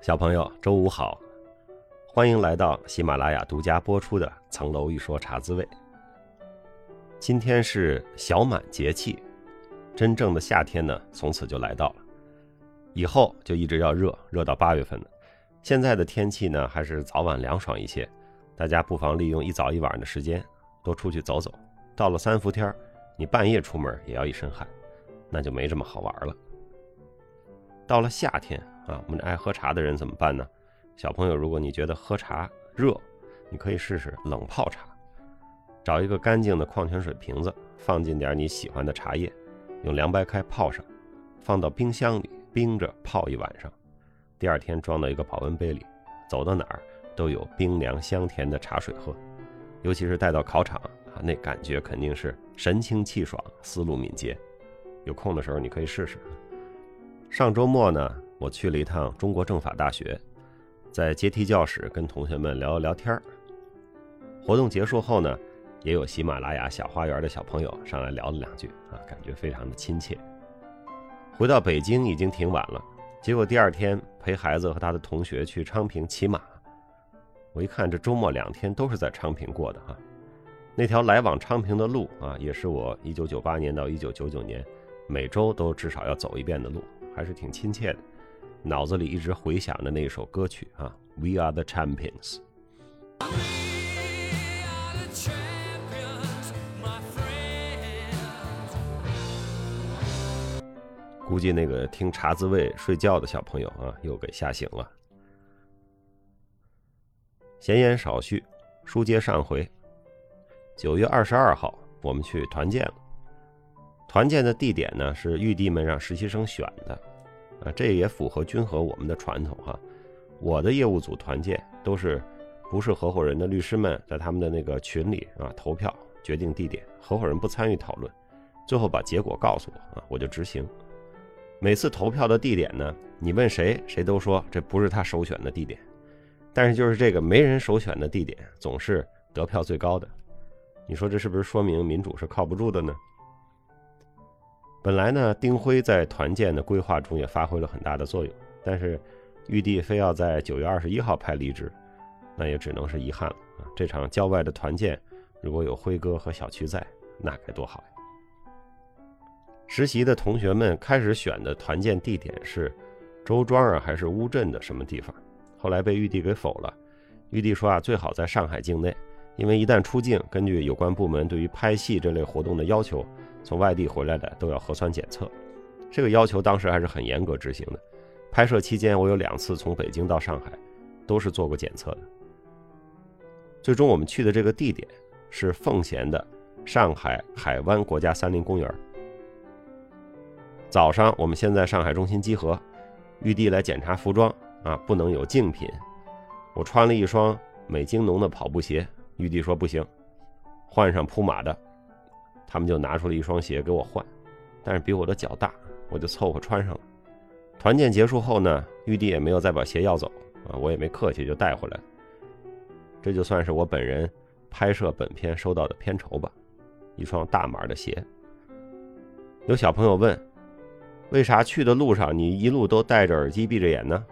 小朋友，周五好，欢迎来到喜马拉雅独家播出的《层楼一说茶滋味》。今天是小满节气，真正的夏天呢，从此就来到了。以后就一直要热，热到八月份呢。现在的天气呢，还是早晚凉爽一些，大家不妨利用一早一晚的时间，多出去走走。到了三伏天，你半夜出门也要一身汗，那就没这么好玩了。到了夏天。啊，我们爱喝茶的人怎么办呢？小朋友，如果你觉得喝茶热，你可以试试冷泡茶。找一个干净的矿泉水瓶子，放进点你喜欢的茶叶，用凉白开泡上，放到冰箱里冰着泡一晚上。第二天装到一个保温杯里，走到哪儿都有冰凉香甜的茶水喝。尤其是带到考场啊，那感觉肯定是神清气爽，思路敏捷。有空的时候你可以试试。上周末呢？我去了一趟中国政法大学，在阶梯教室跟同学们聊了聊天儿。活动结束后呢，也有喜马拉雅小花园的小朋友上来聊了两句啊，感觉非常的亲切。回到北京已经挺晚了，结果第二天陪孩子和他的同学去昌平骑马。我一看这周末两天都是在昌平过的哈，那条来往昌平的路啊，也是我1998年到1999年每周都至少要走一遍的路，还是挺亲切的。脑子里一直回响着那首歌曲啊，We are the champions。估计那个听茶滋味睡觉的小朋友啊，又给吓醒了。闲言少叙，书接上回。九月二十二号，我们去团建了。团建的地点呢，是玉帝们让实习生选的。啊，这也符合君和我们的传统哈。我的业务组团建都是不是合伙人的律师们在他们的那个群里啊投票决定地点，合伙人不参与讨论，最后把结果告诉我啊，我就执行。每次投票的地点呢，你问谁，谁都说这不是他首选的地点，但是就是这个没人首选的地点，总是得票最高的。你说这是不是说明民主是靠不住的呢？本来呢，丁辉在团建的规划中也发挥了很大的作用，但是玉帝非要在九月二十一号派离职，那也只能是遗憾了啊！这场郊外的团建，如果有辉哥和小区在，那该多好呀！实习的同学们开始选的团建地点是周庄啊，还是乌镇的什么地方？后来被玉帝给否了。玉帝说啊，最好在上海境内，因为一旦出境，根据有关部门对于拍戏这类活动的要求。从外地回来的都要核酸检测，这个要求当时还是很严格执行的。拍摄期间，我有两次从北京到上海，都是做过检测的。最终我们去的这个地点是奉贤的上海海湾国家森林公园。早上我们先在上海中心集合，玉帝来检查服装啊，不能有竞品。我穿了一双美津浓的跑步鞋，玉帝说不行，换上铺马的。他们就拿出了一双鞋给我换，但是比我的脚大，我就凑合穿上了。团建结束后呢，玉帝也没有再把鞋要走啊，我也没客气就带回来了。这就算是我本人拍摄本片收到的片酬吧，一双大码的鞋。有小朋友问，为啥去的路上你一路都戴着耳机闭着眼呢？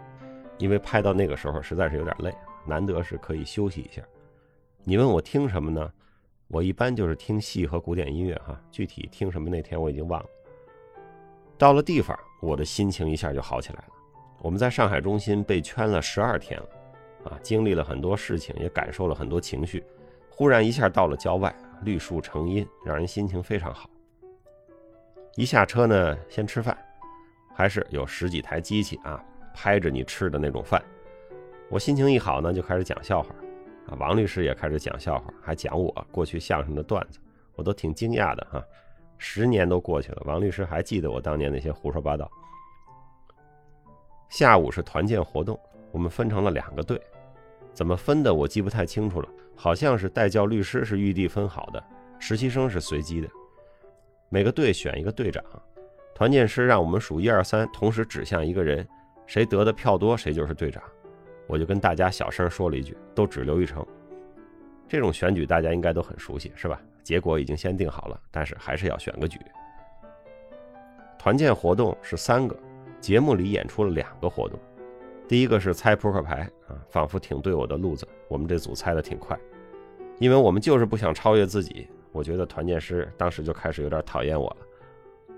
因为拍到那个时候实在是有点累，难得是可以休息一下。你问我听什么呢？我一般就是听戏和古典音乐哈，具体听什么那天我已经忘了。到了地方，我的心情一下就好起来了。我们在上海中心被圈了十二天了，啊，经历了很多事情，也感受了很多情绪。忽然一下到了郊外，绿树成荫，让人心情非常好。一下车呢，先吃饭，还是有十几台机器啊，拍着你吃的那种饭。我心情一好呢，就开始讲笑话。王律师也开始讲笑话，还讲我过去相声的段子，我都挺惊讶的哈。十年都过去了，王律师还记得我当年那些胡说八道。下午是团建活动，我们分成了两个队，怎么分的我记不太清楚了，好像是代教律师是玉帝分好的，实习生是随机的。每个队选一个队长，团建师让我们数一二三，同时指向一个人，谁得的票多，谁就是队长。我就跟大家小声说了一句：“都指刘玉成。”这种选举大家应该都很熟悉，是吧？结果已经先定好了，但是还是要选个举。团建活动是三个，节目里演出了两个活动。第一个是猜扑克牌啊，仿佛挺对我的路子，我们这组猜的挺快，因为我们就是不想超越自己。我觉得团建师当时就开始有点讨厌我了。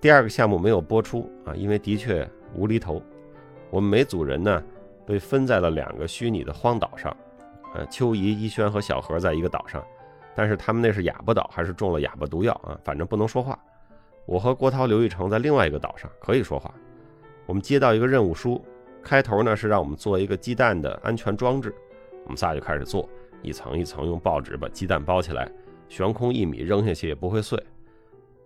第二个项目没有播出啊，因为的确无厘头。我们每组人呢被分在了两个虚拟的荒岛上，呃，秋怡、一轩和小何在一个岛上，但是他们那是哑巴岛，还是中了哑巴毒药啊？反正不能说话。我和郭涛、刘玉成在另外一个岛上可以说话。我们接到一个任务书，开头呢是让我们做一个鸡蛋的安全装置，我们仨就开始做，一层一层用报纸把鸡蛋包起来，悬空一米扔下去也不会碎。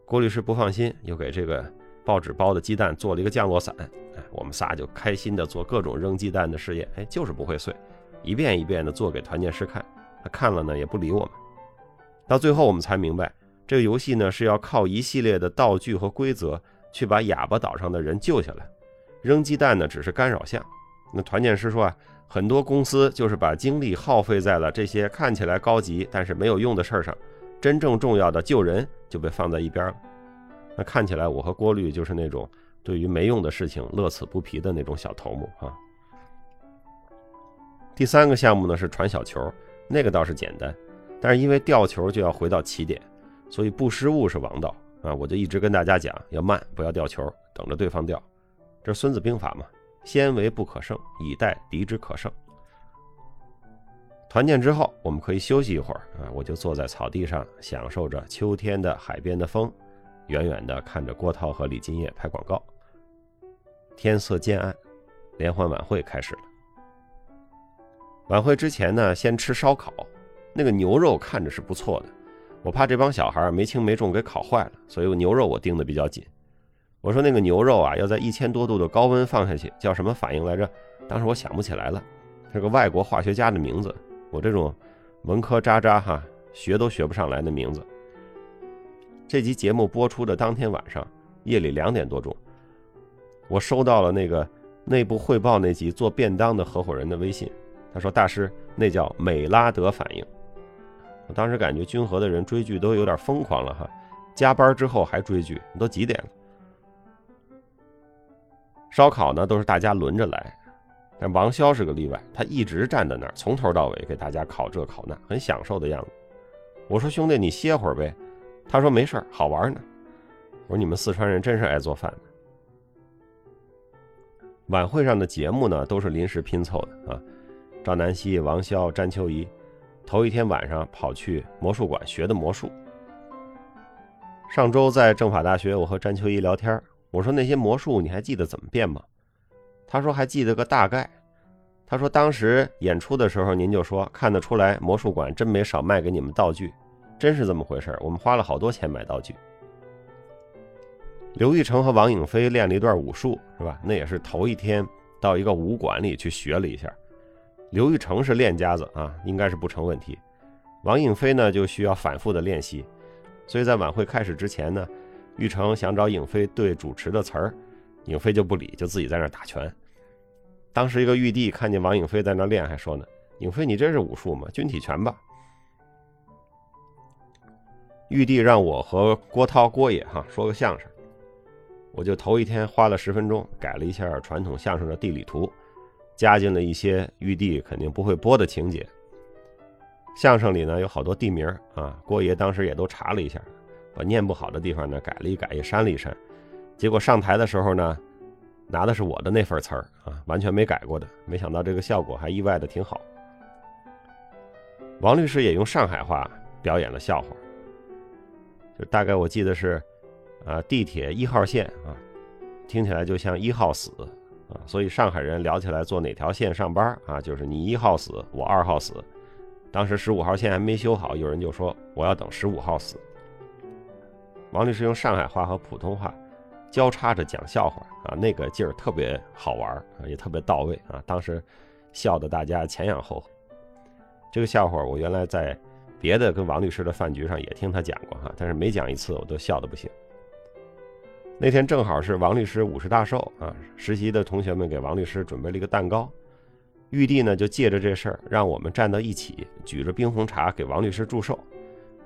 郭律师不放心，又给这个报纸包的鸡蛋做了一个降落伞。哎，我们仨就开心的做各种扔鸡蛋的试验，哎，就是不会碎，一遍一遍的做给团建师看，他看了呢也不理我们。到最后我们才明白，这个游戏呢是要靠一系列的道具和规则去把哑巴岛上的人救下来，扔鸡蛋呢只是干扰项。那团建师说啊，很多公司就是把精力耗费在了这些看起来高级但是没有用的事儿上，真正重要的救人就被放在一边了。那看起来我和郭律就是那种。对于没用的事情乐此不疲的那种小头目啊。第三个项目呢是传小球，那个倒是简单，但是因为掉球就要回到起点，所以不失误是王道啊！我就一直跟大家讲要慢，不要掉球，等着对方掉。这是《孙子兵法》嘛，先为不可胜，以待敌之可胜。团建之后，我们可以休息一会儿啊，我就坐在草地上，享受着秋天的海边的风，远远的看着郭涛和李金叶拍广告。天色渐暗，联欢晚会开始了。晚会之前呢，先吃烧烤，那个牛肉看着是不错的。我怕这帮小孩没轻没重给烤坏了，所以牛肉我盯得比较紧。我说那个牛肉啊，要在一千多度的高温放下去，叫什么反应来着？当时我想不起来了，是个外国化学家的名字。我这种文科渣渣哈，学都学不上来的名字。这集节目播出的当天晚上，夜里两点多钟。我收到了那个内部汇报那集做便当的合伙人的微信，他说：“大师，那叫美拉德反应。”我当时感觉君和的人追剧都有点疯狂了哈，加班之后还追剧，都几点了？烧烤呢都是大家轮着来，但王潇是个例外，他一直站在那儿，从头到尾给大家烤这烤那，很享受的样子。我说：“兄弟，你歇会儿呗。”他说：“没事儿，好玩呢。”我说：“你们四川人真是爱做饭。”晚会上的节目呢，都是临时拼凑的啊。赵南希、王潇、詹秋怡，头一天晚上跑去魔术馆学的魔术。上周在政法大学，我和詹秋怡聊天，我说那些魔术你还记得怎么变吗？他说还记得个大概。他说当时演出的时候，您就说看得出来魔术馆真没少卖给你们道具，真是这么回事我们花了好多钱买道具。刘玉成和王颖飞练了一段武术，是吧？那也是头一天到一个武馆里去学了一下。刘玉成是练家子啊，应该是不成问题。王颖飞呢，就需要反复的练习。所以在晚会开始之前呢，玉成想找颖飞对主持的词儿，颖飞就不理，就自己在那打拳。当时一个玉帝看见王颖飞在那练，还说呢：“颖飞，你这是武术吗？军体拳吧。”玉帝让我和郭涛、郭野哈说个相声。我就头一天花了十分钟改了一下传统相声的地理图，加进了一些玉帝肯定不会播的情节。相声里呢有好多地名啊，郭爷当时也都查了一下，把念不好的地方呢改了一改，也删了一删。结果上台的时候呢，拿的是我的那份词儿啊，完全没改过的。没想到这个效果还意外的挺好。王律师也用上海话表演了笑话，就大概我记得是。啊，地铁一号线啊，听起来就像一号死啊，所以上海人聊起来坐哪条线上班啊，就是你一号死，我二号死。当时十五号线还没修好，有人就说我要等十五号死。王律师用上海话和普通话交叉着讲笑话啊，那个劲儿特别好玩啊，也特别到位啊，当时笑得大家前仰后合。这个笑话我原来在别的跟王律师的饭局上也听他讲过哈，但是每讲一次我都笑得不行。那天正好是王律师五十大寿啊，实习的同学们给王律师准备了一个蛋糕，玉帝呢就借着这事儿让我们站到一起，举着冰红茶给王律师祝寿。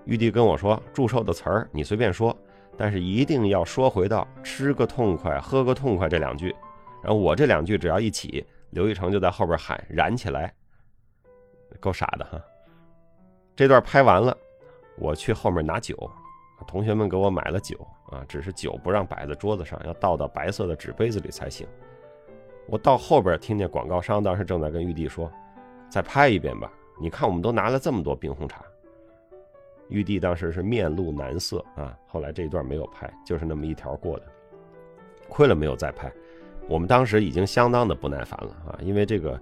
玉帝跟我说，祝寿的词儿你随便说，但是一定要说回到吃个痛快、喝个痛快这两句，然后我这两句只要一起，刘一成就在后边喊燃起来，够傻的哈。这段拍完了，我去后面拿酒，同学们给我买了酒啊，只是酒不让摆在桌子上，要倒到白色的纸杯子里才行。我到后边听见广告商当时正在跟玉帝说：“再拍一遍吧，你看我们都拿了这么多冰红茶。”玉帝当时是面露难色啊。后来这一段没有拍，就是那么一条过的，亏了没有再拍。我们当时已经相当的不耐烦了啊，因为这个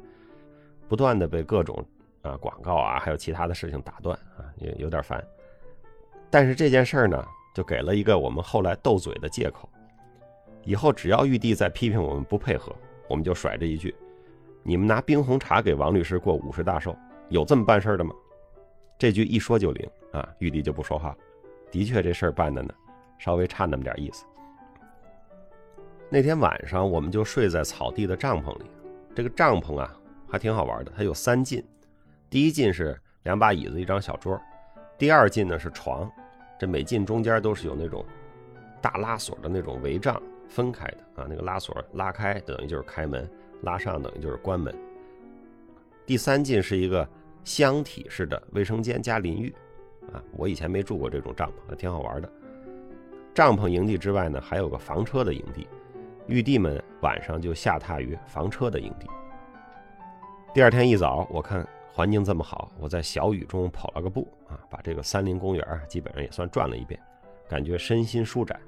不断的被各种啊广告啊，还有其他的事情打断啊，也有点烦。但是这件事儿呢，就给了一个我们后来斗嘴的借口。以后只要玉帝再批评我们不配合，我们就甩这一句：“你们拿冰红茶给王律师过五十大寿，有这么办事的吗？”这句一说就灵啊，玉帝就不说话了。的确，这事儿办的呢，稍微差那么点意思。那天晚上，我们就睡在草地的帐篷里。这个帐篷啊，还挺好玩的。它有三进，第一进是两把椅子、一张小桌；第二进呢是床。这每进中间都是有那种大拉锁的那种围帐分开的啊。那个拉锁拉开等于就是开门，拉上等于就是关门。第三进是一个箱体式的卫生间加淋浴啊。我以前没住过这种帐篷，还挺好玩的。帐篷营地之外呢，还有个房车的营地。玉帝们晚上就下榻于房车的营地。第二天一早，我看环境这么好，我在小雨中跑了个步啊，把这个三林公园基本上也算转了一遍，感觉身心舒展。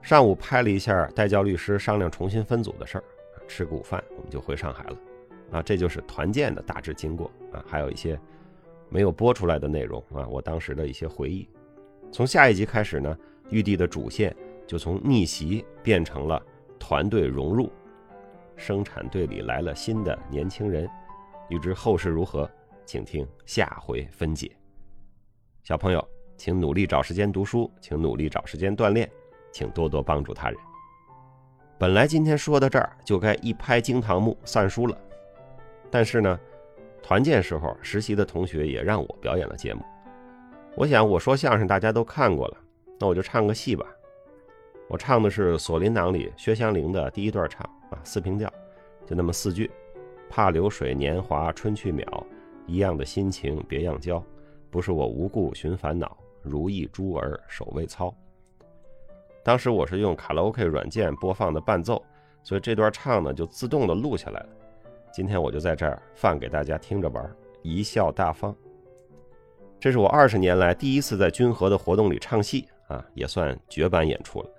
上午拍了一下代教律师商量重新分组的事儿，吃个午饭我们就回上海了。啊，这就是团建的大致经过啊，还有一些没有播出来的内容啊，我当时的一些回忆。从下一集开始呢，玉帝的主线就从逆袭变成了。团队融入，生产队里来了新的年轻人，欲知后事如何，请听下回分解。小朋友，请努力找时间读书，请努力找时间锻炼，请多多帮助他人。本来今天说到这儿就该一拍惊堂木散书了，但是呢，团建时候实习的同学也让我表演了节目。我想我说相声大家都看过了，那我就唱个戏吧。我唱的是《锁麟囊》里薛香凝的第一段唱啊，四平调，就那么四句：怕流水年华春去渺，一样的心情别样交，不是我无故寻烦恼，如意珠儿手未操。当时我是用卡拉 OK 软件播放的伴奏，所以这段唱呢就自动的录下来了。今天我就在这儿放给大家听着玩，贻笑大方。这是我二十年来第一次在君和的活动里唱戏啊，也算绝版演出了。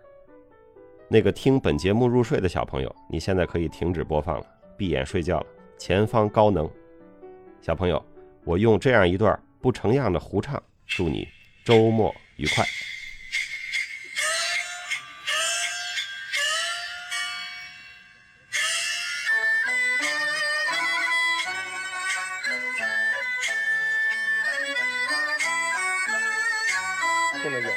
那个听本节目入睡的小朋友，你现在可以停止播放了，闭眼睡觉了。前方高能，小朋友，我用这样一段不成样的胡唱，祝你周末愉快。这么远。